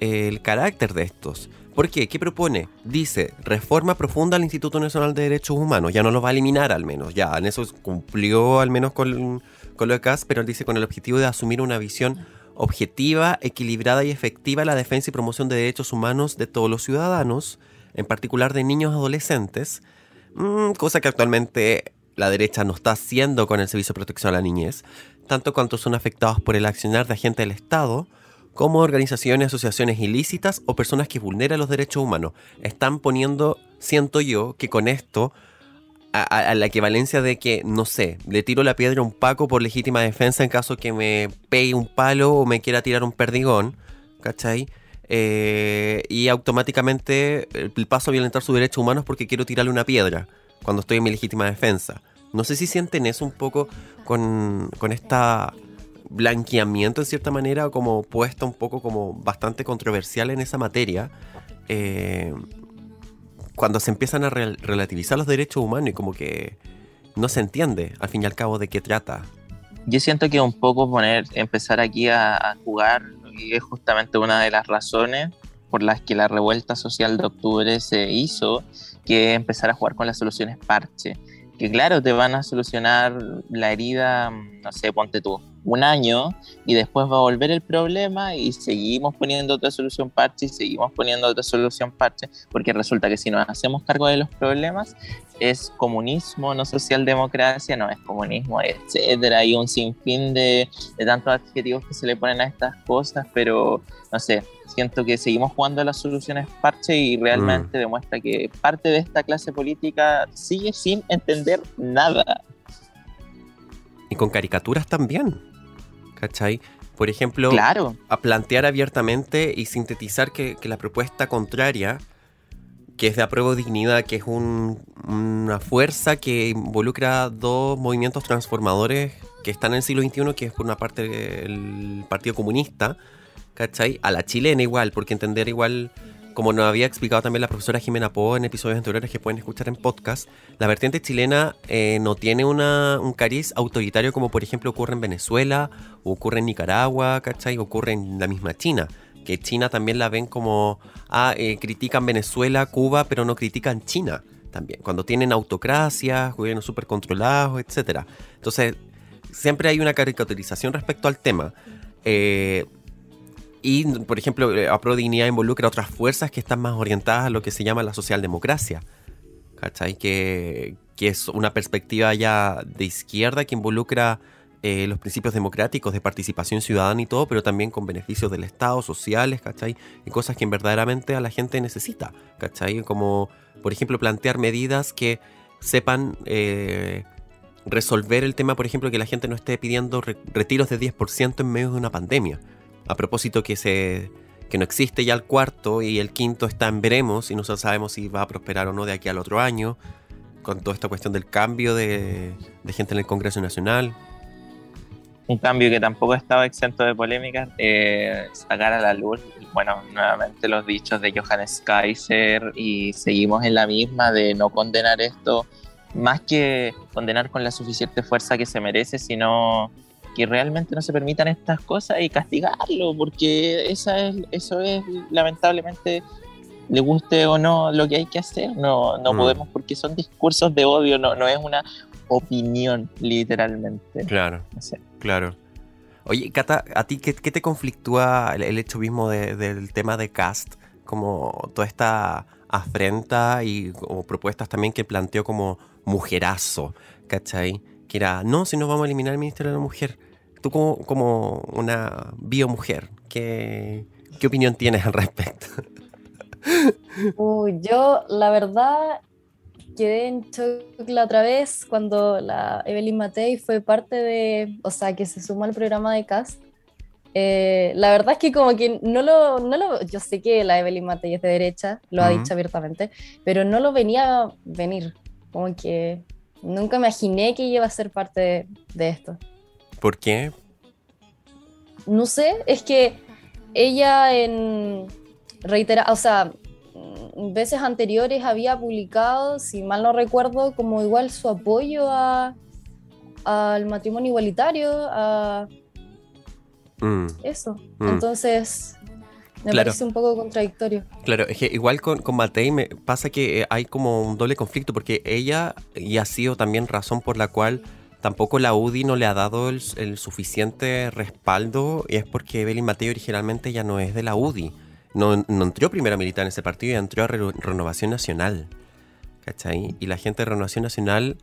el carácter de estos. ¿Por qué? ¿Qué propone? Dice, reforma profunda al Instituto Nacional de Derechos Humanos. Ya no lo va a eliminar al menos. Ya, en eso cumplió al menos con, con lo de CAS, pero dice con el objetivo de asumir una visión objetiva, equilibrada y efectiva la defensa y promoción de derechos humanos de todos los ciudadanos, en particular de niños y adolescentes, mm, cosa que actualmente la derecha no está haciendo con el Servicio de Protección a la Niñez, tanto cuanto son afectados por el accionar de agentes del Estado, como organizaciones, asociaciones ilícitas o personas que vulneran los derechos humanos. Están poniendo, siento yo, que con esto, a, la equivalencia de que, no sé, le tiro la piedra a un Paco por legítima defensa en caso que me pegue un palo o me quiera tirar un perdigón, ¿cachai? Eh, y automáticamente el paso a violentar sus derechos humanos porque quiero tirarle una piedra cuando estoy en mi legítima defensa. No sé si sienten eso un poco con, con esta blanqueamiento en cierta manera, como puesta un poco como bastante controversial en esa materia, eh, cuando se empiezan a relativizar los derechos humanos y como que no se entiende al fin y al cabo de qué trata. Yo siento que un poco poner, empezar aquí a, jugar, y es justamente una de las razones por las que la revuelta social de octubre se hizo, que empezar a jugar con las soluciones parche que claro, te van a solucionar la herida, no sé, ponte tú, un año y después va a volver el problema y seguimos poniendo otra solución parche y seguimos poniendo otra solución parche, porque resulta que si nos hacemos cargo de los problemas es comunismo, no socialdemocracia, no es comunismo, etcétera, hay un sinfín de, de tantos adjetivos que se le ponen a estas cosas, pero no sé, siento que seguimos jugando las soluciones parche y realmente mm. demuestra que parte de esta clase política sigue sin entender nada. Y con caricaturas también. ¿Cachai? Por ejemplo, claro. a plantear abiertamente y sintetizar que, la propuesta contraria, que es de apruebo dignidad, que es una fuerza que involucra dos movimientos transformadores que están en el siglo XXI, que es por una parte el Partido Comunista, ¿cachai? A la chilena igual, porque entender igual, como nos había explicado también la profesora Jimena Po en episodios anteriores que pueden escuchar en podcast, la vertiente chilena eh, no tiene una, un cariz autoritario como por ejemplo ocurre en Venezuela, o ocurre en Nicaragua, ¿cachai? Ocurre en la misma China que China también la ven como, ah, eh, critican Venezuela, Cuba, pero no critican China también, cuando tienen autocracias, gobiernos súper controlados, etc. Entonces, siempre hay una caricaturización respecto al tema. Eh, y, por ejemplo, eh, a Dignidad involucra otras fuerzas que están más orientadas a lo que se llama la socialdemocracia. ¿Cachai? Que, que es una perspectiva ya de izquierda que involucra eh, los principios democráticos de participación ciudadana y todo, pero también con beneficios del Estado, sociales, ¿cachai? Y cosas que verdaderamente a la gente necesita, ¿cachai? Como, por ejemplo, plantear medidas que sepan eh, resolver el tema, por ejemplo, que la gente no esté pidiendo retiros de 10% en medio de una pandemia. A propósito que se que no existe ya el cuarto y el quinto está en veremos y no sabemos si va a prosperar o no de aquí al otro año. con toda esta cuestión del cambio de, de gente en el Congreso Nacional. Un cambio que tampoco estaba exento de polémicas, eh, sacar a la luz, bueno, nuevamente los dichos de Johannes Kaiser y seguimos en la misma de no condenar esto, más que condenar con la suficiente fuerza que se merece, sino que realmente no se permitan estas cosas y castigarlo, porque esa es, eso es lamentablemente le guste o no lo que hay que hacer, no, no Mm. podemos porque son discursos de odio, no, no es una opinión literalmente. Claro. Claro. Oye, Cata, ¿a ti qué, qué te conflictúa el, el hecho mismo de- del tema de cast? Como toda esta afrenta y como propuestas también que planteó como mujerazo, ¿cachai? Que era, no, si no vamos a eliminar el Ministerio de la Mujer. Tú como, como una biomujer, ¿qué, ¿qué opinión tienes al respecto? Uy, yo la verdad quedé en shock la otra vez cuando la Evelyn Matei fue parte de, o sea, que se sumó al programa de cast. Eh, la verdad es que como que no lo, no lo, yo sé que la Evelyn Matei es de derecha, lo ha Ujú. dicho abiertamente, pero no lo venía a venir, como que nunca imaginé que iba a ser parte de, de esto. ¿Por qué? No sé, es que ella en reitera, o sea, veces anteriores había publicado, si mal no recuerdo, como igual su apoyo a al matrimonio igualitario, a Mm, eso. Mm. Entonces, me Claro. parece un poco contradictorio. Claro, es que igual con, con Matei me pasa que eh, hay como un doble conflicto porque ella, y ha sido también razón por la cual tampoco la UDI no le ha dado el, el suficiente respaldo, y es porque Evelyn Matei originalmente ya no es de la UDI. No, no entró primero a militar en ese partido y entró a Re- Renovación Nacional. ¿Cachai? Y la gente de Renovación Nacional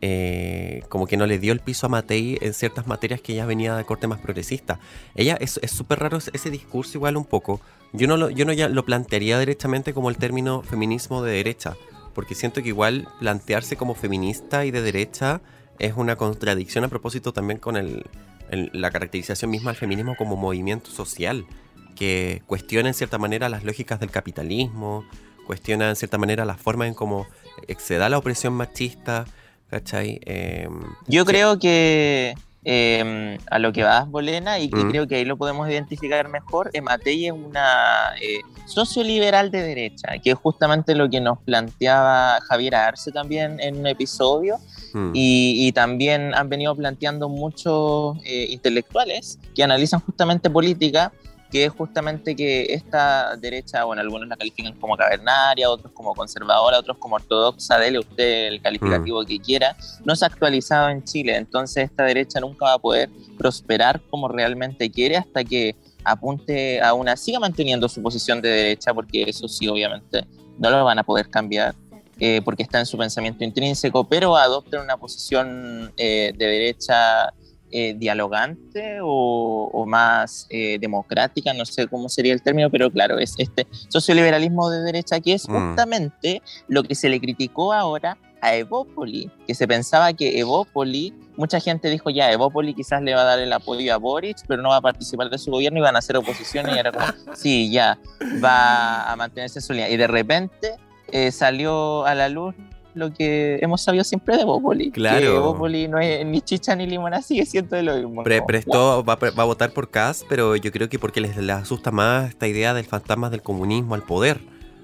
eh, como que no le dio el piso a Matei en ciertas materias que ella venía de corte más progresista. Ella es es súper raro ese- ese discurso igual un poco. Yo no, lo, yo no ya lo plantearía directamente como el término feminismo de derecha, porque siento que igual plantearse como feminista y de derecha es una contradicción a propósito también con el, el- la caracterización misma del feminismo como movimiento social, que cuestiona en cierta manera las lógicas del capitalismo, cuestiona en cierta manera la forma en cómo se da la opresión machista, ¿cachai? Eh, Yo creo que eh, a lo que vas, Bolena, y, y Mm. creo que ahí lo podemos identificar mejor, eh, Matei es una eh, socioliberal de derecha, que es justamente lo que nos planteaba Javier Arce también en un episodio, mm, y, y también han venido planteando muchos eh, intelectuales que analizan justamente política, que es justamente que esta derecha, bueno, algunos la califican como cavernaria, otros como conservadora, otros como ortodoxa, dele usted el calificativo que quiera, no se ha actualizado en Chile, entonces esta derecha nunca va a poder prosperar como realmente quiere hasta que apunte a una, siga manteniendo su posición de derecha, porque eso sí, obviamente, no lo van a poder cambiar eh, porque está en su pensamiento intrínseco, pero adopten una posición eh, de derecha eh, dialogante o, o más eh, democrática, no sé cómo sería el término, pero claro, es este socioliberalismo de derecha que es Mm. justamente lo que se le criticó ahora a Evópoli, que se pensaba que Evópoli, mucha gente dijo ya, Evópoli quizás le va a dar el apoyo a Boric, pero no va a participar de su gobierno y van a hacer oposición y era como, *laughs* sí, ya, va a mantenerse en su línea. Y de repente eh, salió a la luz lo que hemos sabido siempre de Evópoli, Claro. que Evópoli no es ni chicha ni limona, sigue siendo lo mismo. Pre- prestó, va, a pre- va a votar por Cas, pero yo creo que porque les, les asusta más esta idea del fantasma del comunismo al poder,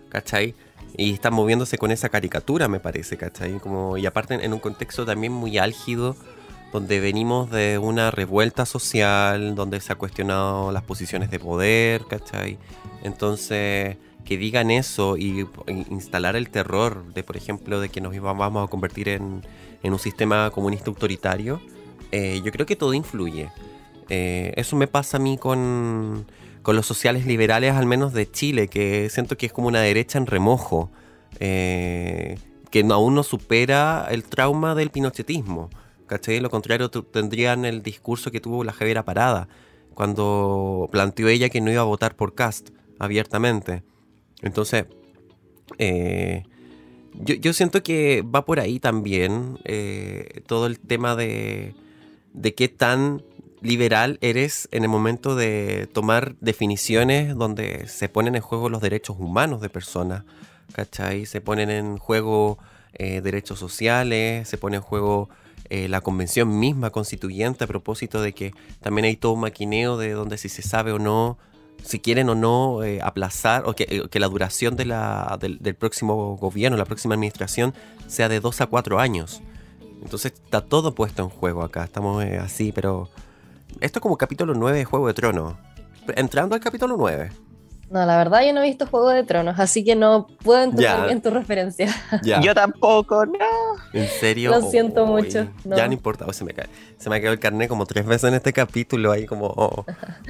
¿cachai? Y están moviéndose con esa caricatura, me parece, ¿cachai? Como, y aparte en, en un contexto también muy álgido, donde venimos de una revuelta social, donde se ha cuestionado las posiciones de poder, ¿cachai? Entonces, que digan eso y, instalar el terror de, por ejemplo, de que nos vamos a convertir en, en un sistema comunista autoritario, eh, yo creo que todo influye. Eh, eso me pasa a mí con, con los sociales liberales, al menos de Chile, que siento que es como una derecha en remojo, eh, que aún no supera el trauma del pinochetismo. ¿Cachai? Lo contrario, tendrían el discurso que tuvo la Javiera Parada, cuando planteó ella que no iba a votar por Cast abiertamente. Entonces, eh, yo, yo siento que va por ahí también eh, todo el tema de, de qué tan liberal eres en el momento de tomar definiciones donde se ponen en juego los derechos humanos de personas, ¿cachai? Se ponen en juego eh, derechos sociales, se pone en juego eh, la convención misma constituyente a propósito de que también hay todo un maquineo de donde si se sabe o no, si quieren o no eh, aplazar o que, eh, que la duración de la, del, próximo gobierno, la próxima administración, sea de dos a cuatro años. Entonces está todo puesto en juego acá, estamos eh, así, pero esto es como capítulo 9 de Juego de Tronos. Entrando al capítulo 9. No, la verdad yo no he visto Juego de Tronos, así que no puedo entender Ya. bien tu referencia. *laughs* Ya. Yo tampoco, no. ¿En serio? Lo siento mucho, no. Ya no importa, oh, se, me cae. se me ha quedado el carnet como tres veces en este capítulo, ahí como oh,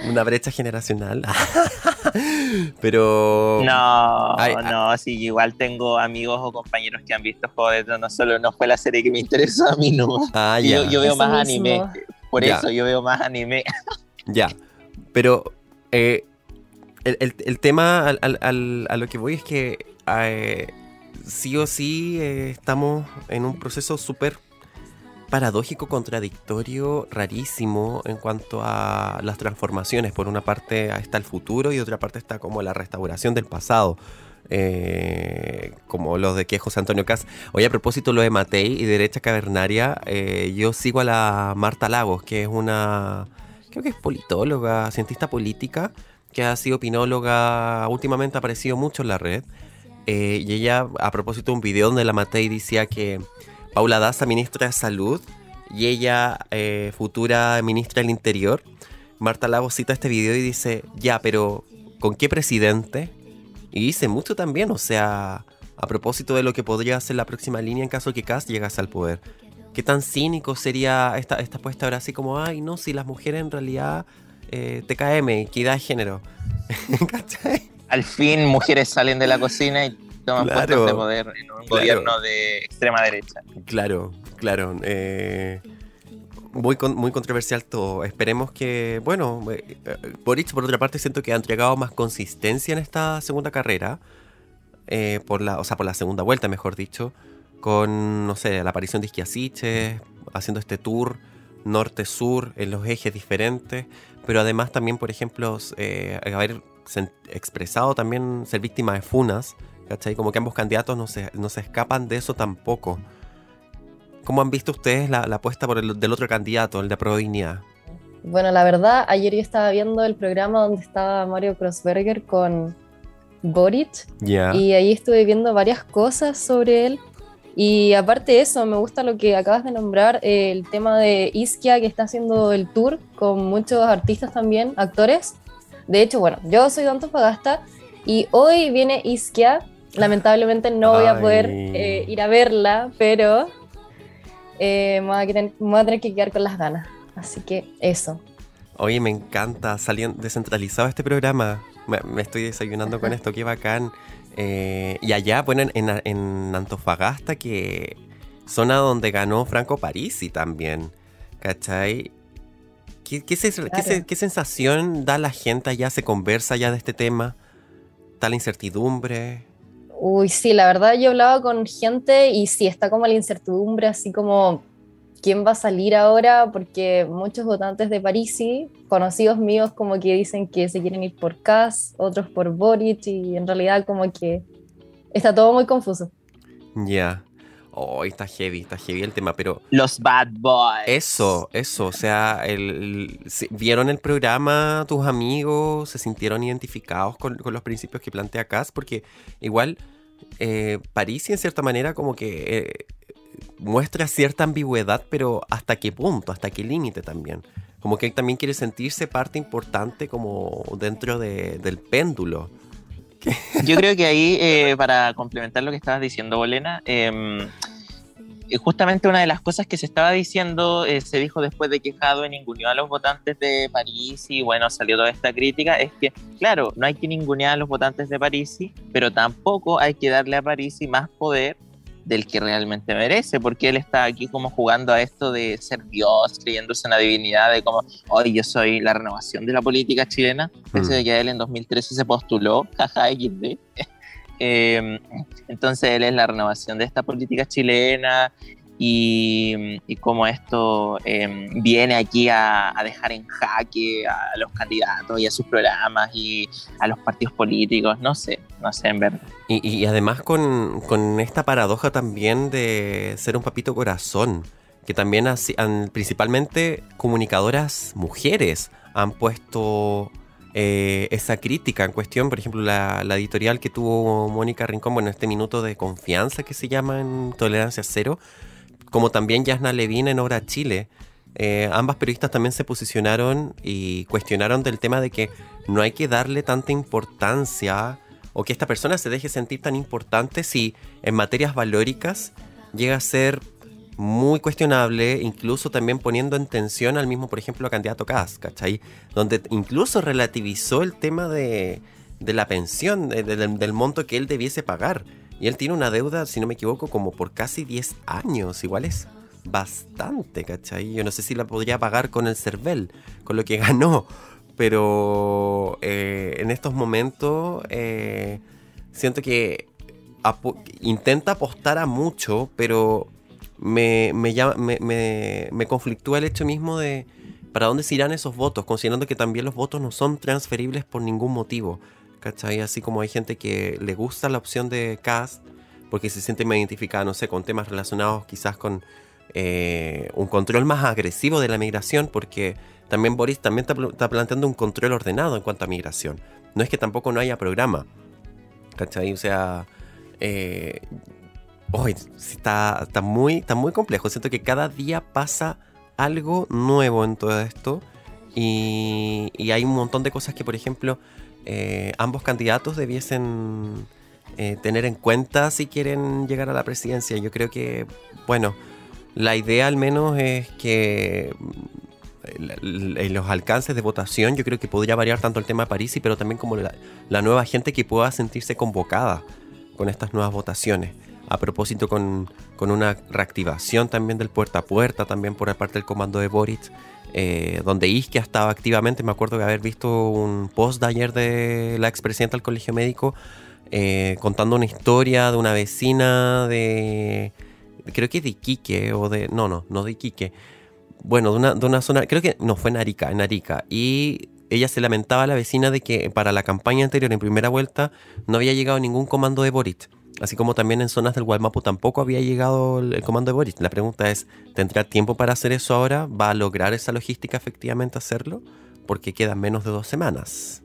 una brecha generacional. *laughs* Pero... No, Ay, no, sí, igual tengo amigos o compañeros que han visto Juego de Tronos, solo no fue la serie que me interesó a mí, no. Ah, yo, yo veo Eso más mismo. anime, por eso yo veo más anime. Ya, pero eh, el, el- tema al- al- al- a lo que voy es que eh, sí o sí eh, estamos en un proceso súper paradójico, contradictorio, rarísimo en cuanto a las transformaciones. Por una parte está el futuro y otra parte está como la restauración del pasado. eh, como los de que José Antonio Cas. Oye, a propósito lo de Matei y Derecha Cavernaria, yo sigo a la Marta Lagos, que es una creo que es politóloga, cientista política, que ha sido opinóloga, últimamente ha aparecido mucho en la red. Eh, y ella, a propósito de un video donde la Matei decía que Paula Daza, ministra de Salud, y ella, eh, futura ministra del Interior, Marta Lagos cita este video y dice, ya, pero ¿con qué presidente? Y dice mucho también, o sea, a propósito de lo que podría ser la próxima línea en caso que Cast llegase al poder. ¿Qué tan cínico sería esta, esta puesta ahora así como, ay, no, si las mujeres en realidad eh, TKM, equidad de género? *laughs* ¿Cachai? Al fin, mujeres salen de la cocina y toman Claro. puestos de poder en un Claro. gobierno de extrema derecha. Claro, claro. eh, muy, con- muy controversial todo. Esperemos que, bueno, eh, eh, Boric por otra parte siento que ha entregado más consistencia en esta segunda carrera, eh, por la, o sea, por la segunda vuelta, mejor dicho, con, no sé, la aparición de Isquiasiche, haciendo este tour norte-sur en los ejes diferentes, pero además también, por ejemplo, eh, haber expresado también ser víctima de funas, ¿cachai? Como que ambos candidatos no se, no se escapan de eso tampoco. ¿Cómo han visto ustedes la, la apuesta por el del otro candidato, el de Prodignidad? Bueno, la verdad, ayer yo estaba viendo el programa donde estaba Mario Crossberger con Boric Ya. y ahí estuve viendo varias cosas sobre él. Y aparte de eso, me gusta lo que acabas de nombrar, eh, el tema de Isquia que está haciendo el tour con muchos artistas también, actores. De hecho, bueno, yo soy de Antofagasta y hoy viene Isquia. Lamentablemente no voy a poder eh, ir a verla, pero eh, me, voy a quedar- me voy a tener que quedar con las ganas. Así que eso. Oye, me encanta, saliendo descentralizado este programa. Me, me estoy desayunando con *laughs* esto, qué bacán. Eh, y allá, bueno, en, en- en Antofagasta, que zona donde ganó Franco Parisi también, ¿cachai? ¿Qué, qué, se- qué se- Claro. qué sensación da la gente allá? ¿Se conversa ya de este tema? ¿Está la incertidumbre? Uy, sí, la verdad yo hablaba con gente y sí, está como la incertidumbre, así como quién va a salir ahora, porque muchos votantes de Parisi, conocidos míos, como que dicen que se quieren ir por Kass, otros por Boric, y en realidad como que está todo muy confuso. Ya. Oh, está heavy, está heavy el tema, pero Los Bad Boys. Eso, eso, o sea, el, el- si- ¿vieron el programa tus amigos? ¿Se sintieron identificados con, con los principios que plantea Cass? Porque igual eh, París en cierta manera como que eh, muestra cierta ambigüedad, pero ¿hasta qué punto? ¿Hasta qué límite también? Como que él también quiere sentirse parte importante como dentro de- del péndulo. *laughs* Yo creo que ahí, eh, para complementar lo que estabas diciendo, Bolena, eh, eh, justamente una de las cosas que se estaba diciendo, eh, se dijo después de que Jadwe ninguneó a los votantes de París y bueno, salió toda esta crítica, es que, claro, no hay que ningunear a los votantes de París, pero tampoco hay que darle a París más poder del que realmente merece, porque él está aquí como jugando a esto de ser Dios, creyéndose en la divinidad, de como, hoy yo soy la renovación de la política chilena, Pensé Mm. de que él en 2013 se postuló, *laughs* jaja, XD. *laughs* Eh, entonces él es la renovación de esta política chilena y, y cómo esto eh, viene aquí a, a dejar en jaque a los candidatos y a sus programas y a los partidos políticos, no sé, no sé en verdad. Y, y además con, con esta paradoja también de ser un papito corazón, que también han- principalmente comunicadoras mujeres han puesto eh, esa crítica en cuestión. Por ejemplo, la, la editorial que tuvo Mónica Rincón, bueno, este minuto de confianza que se llama en Tolerancia Cero, como también Yasna Levin en Hora Chile. Eh, ambas periodistas también se posicionaron y cuestionaron del tema de que no hay que darle tanta importancia o que esta persona se deje sentir tan importante si en materias valóricas llega a ser muy cuestionable, incluso también poniendo en tensión al mismo, por ejemplo, candidato Kass, ¿cachai? Donde incluso relativizó el tema de, la pensión, de- de- del, del monto que él debiese pagar. Y él tiene una deuda, si no me equivoco, como por casi 10 años, igual es bastante, ¿cachai? Yo no sé si la podría pagar con el CERVEL, con lo que *laughs* ganó, pero eh, en estos momentos eh, siento que intenta apostar a mucho, pero me, me, llama- me, me- me conflictúa el hecho mismo de para dónde se irán esos votos, considerando que también los votos no son transferibles por ningún motivo. ¿Cachai? Así como hay gente que le gusta la opción de cast porque se siente más identificada, no sé, con temas relacionados quizás con eh, un control más agresivo de la migración, porque también Boris también está, pl- está planteando un control ordenado en cuanto a migración. No es que tampoco no haya programa. ¿Cachai? O sea, eh, Hoy está, está, muy, está muy complejo. Siento que cada día pasa algo nuevo en todo esto. Y, y hay un montón de cosas que, por ejemplo, eh, ambos candidatos debiesen eh, tener en cuenta si quieren llegar a la presidencia. Yo creo que, bueno, la idea al menos es que mm, los alcances de votación yo creo que podría variar tanto el tema de París, pero también como la nueva gente que pueda sentirse convocada con estas nuevas votaciones. A propósito, con, con una reactivación también del puerta a puerta, también por parte del comando de Boric, eh, donde Isquia estaba activamente. Me acuerdo de haber visto un post de ayer de la expresidenta del colegio médico eh, contando una historia de una vecina de. Creo que de Iquique, o de. No, no, no de Iquique. Bueno, de una, de una zona. Creo que no fue en Arica, en Arica. Y ella se lamentaba a la vecina de que para la campaña anterior, en primera vuelta, no había llegado ningún comando de Boric. Así como también en zonas del Guaymapu tampoco había llegado el, comando de Boric. La pregunta es, ¿tendrá tiempo para hacer eso ahora? ¿Va a lograr esa logística efectivamente hacerlo? Porque quedan menos de dos semanas.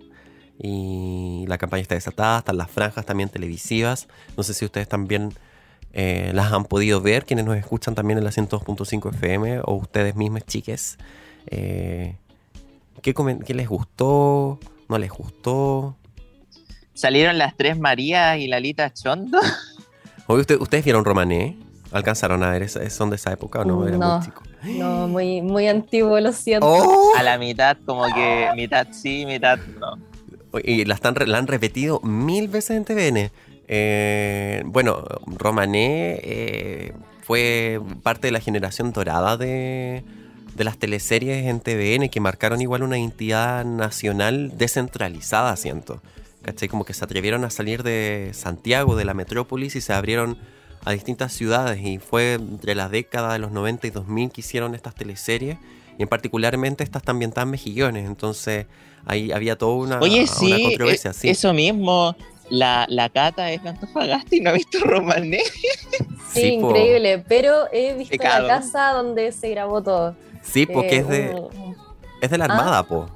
Y la campaña está desatada, están las franjas también televisivas. No sé si ustedes también eh, las han podido ver, quienes nos escuchan también en la 102.5 FM o ustedes mismos, chiques. Eh, ¿qué, ¿Qué les gustó? ¿No les gustó? Salieron las tres Marías y Lalita Chondo. *laughs* Oye, ¿usted- ¿Ustedes vieron Romané? ¿Alcanzaron a ver? ¿Es- ¿Son de esa época o no? Era No. muy chico. No, muy, muy antiguo, lo siento. ¡Oh! A la mitad, como que mitad sí, mitad no. Y la, están, la han repetido mil veces en TVN. Eh, bueno, Romané eh, fue parte de la generación dorada de, de las teleseries en TVN que marcaron igual una identidad nacional descentralizada, siento. ¿Cachai? Como que se atrevieron a salir de Santiago, de la metrópolis, y se abrieron a distintas ciudades. Y fue entre la década de los 90 y 2000 que hicieron estas teleseries. Y en particularmente estas también tan mejillones. Entonces ahí había toda una, Oye, una sí, controversia. eh, sí. eso mismo. La, la Cata es de Antofagasta y no ha visto Romané. *laughs* Sí, Sí, increíble, pero he visto Pecado. la casa donde se grabó todo. Sí, porque Eh, es de, un- es de la ¿Ah? Armada, po.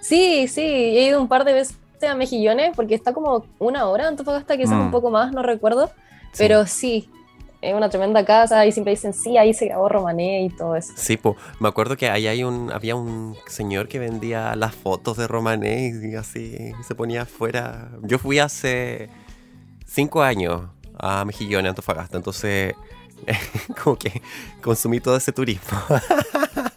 Sí, sí, he ido un par de veces a Mejillones porque está como una hora en Antofagasta, quizás Mm. un poco más, no recuerdo. Sí. Pero sí, es una tremenda casa y siempre dicen, sí, ahí se grabó Romané y todo eso. Sí, po. Me acuerdo que ahí hay un, había un señor que vendía las fotos de Romané y así se ponía afuera. Yo fui hace cinco años a Mejillones, Antofagasta, entonces *laughs* como que consumí todo ese turismo. *laughs*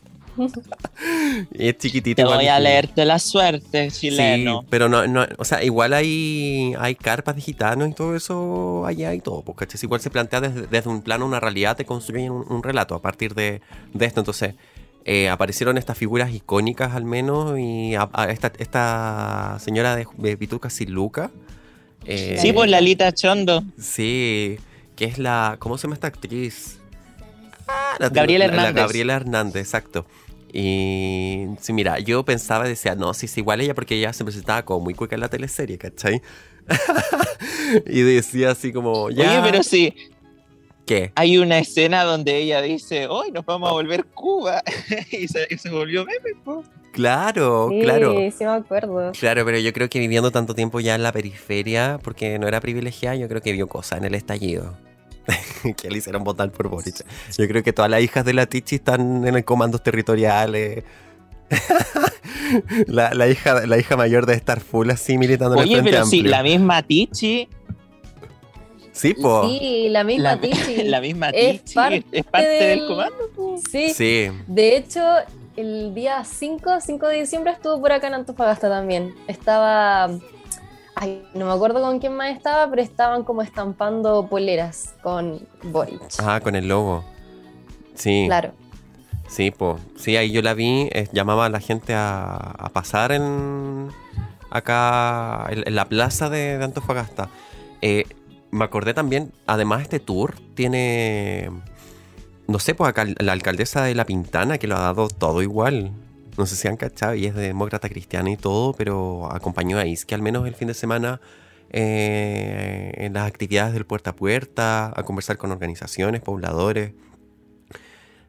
y *laughs* es chiquitito. Te voy a leerte la suerte, chileno. Sí, pero no, no, o sea, igual hay, hay carpas de gitanos y todo eso allá y todo, porque igual se plantea desde, desde un plano una realidad, te construyen un, un relato a partir de, de esto. Entonces, eh, aparecieron estas figuras icónicas al menos y a- a esta, esta señora de, de Pituca Siluca. eh, Sí, pues Lalita Chondo. Sí, que es la. ¿Cómo se llama esta actriz? La- Gabriela la- la Hernández. Gabriela Hernández, exacto. Y sí, mira, yo pensaba y decía, no, si es igual ella porque ella se presentaba como muy cueca en la teleserie, ¿cachai? *laughs* y decía así como, ya. Oye, pero sí, ¿Qué? hay una escena donde ella dice, hoy nos vamos a volver Cuba. *laughs* y, se, y se volvió meme, po. Claro, Sí, claro. sí me acuerdo. Claro, pero yo creo que viviendo tanto tiempo ya en la periferia, porque no era privilegiada, yo creo que vio cosas en el estallido. *laughs* que le hicieron votar por Boric. Yo creo que todas las hijas de la Tichi están en el comandos territoriales. *laughs* la, la hija, la hija mayor de estar full así militando en el Oye, Frente pero sí, Amplio. la misma Tichi, Sí, po. Sí, la misma la, Tichi. *laughs* la misma Es Tichi, parte es parte del, del- comando. po. Sí. Sí. De hecho, el día 5, 5 de diciembre estuvo por acá en Antofagasta también. Estaba. Ay, no me acuerdo con quién más estaba, pero estaban como estampando poleras con Boric. Ah, con el logo. Sí. Claro. Sí, po. Sí, ahí yo la vi, eh, llamaba a la gente a, a pasar en acá en, en la plaza de, de Antofagasta. Eh, me acordé también, además este tour tiene, no sé, pues acá la alcaldesa de La Pintana que lo ha dado todo igual. No sé si han cachado y es demócrata cristiana y todo, pero acompañó a Isque al menos el fin de semana eh, en las actividades del puerta a puerta, a conversar con organizaciones, pobladores.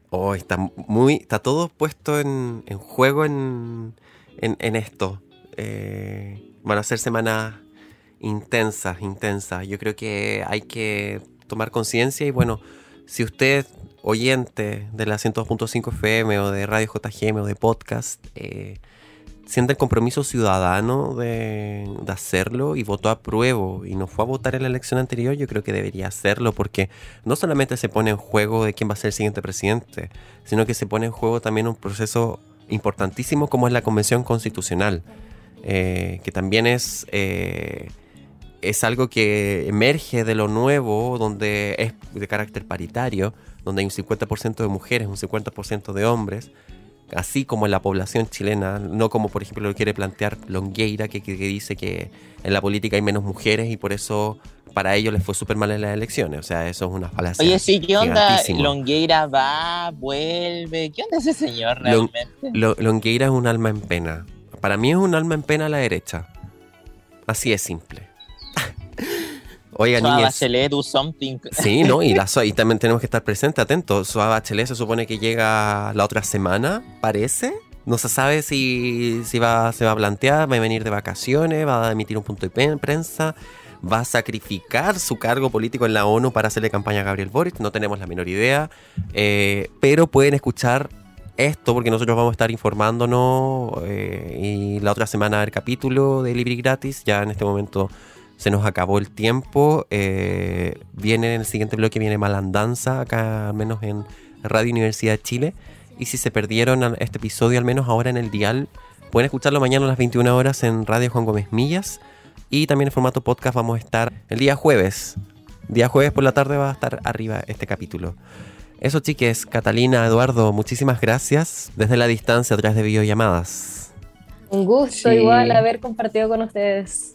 Oh, está muy. Está todo puesto en, en juego en, en, esto. Eh, van a ser semanas intensas, intensas. Yo creo que hay que tomar conciencia y bueno, si usted, oyente de la 102.5 FM o de Radio JGM o de podcast, eh, el compromiso ciudadano de, de hacerlo y votó a prueba y no fue a votar en la elección anterior, yo creo que debería hacerlo porque no solamente se pone en juego de quién va a ser el siguiente presidente, sino que se pone en juego también un proceso importantísimo como es la Convención Constitucional, eh, que también es, eh, es algo que emerge de lo nuevo, donde es de carácter paritario, donde hay un 50% de mujeres, un 50% de hombres, así como en la población chilena, no como por ejemplo lo quiere plantear Longueira, que, que- que dice que en la política hay menos mujeres y por eso para ellos les fue súper mal en las elecciones. O sea, eso es una falacia. Oye, sí, ¿qué onda? Longueira va, vuelve. ¿Qué onda ese señor realmente? Lo- Longueira es un alma en pena. Para mí es un alma en pena a la derecha. Así es simple. Oiga, Suave niñas. Bachelet, do something. Sí, ¿no? Y, *laughs* la, y también tenemos que estar presentes, atentos. Suave Bachelet se supone que llega la otra semana, parece. No se sabe si, si va, se va a plantear, va a venir de vacaciones, va a emitir un punto de prensa, va a sacrificar su cargo político en la ONU para hacerle campaña a Gabriel Boric. No tenemos la menor idea. Eh, pero pueden escuchar esto porque nosotros vamos a estar informándonos eh, y la otra semana el capítulo de Libre y Gratis. Ya en este momento se nos acabó el tiempo. eh, viene en el siguiente bloque, viene Malandanza, acá al menos en Radio Universidad de Chile. Y si se perdieron este episodio, al menos ahora en el dial, pueden escucharlo mañana a las 21 horas en Radio Juan Gómez Millas. Y también en formato podcast vamos a estar el día jueves. Día jueves por la tarde va a estar arriba este capítulo. Eso, chiques, Catalina, Eduardo, muchísimas gracias desde la distancia a través de videollamadas. Un gusto Sí. igual haber compartido con ustedes.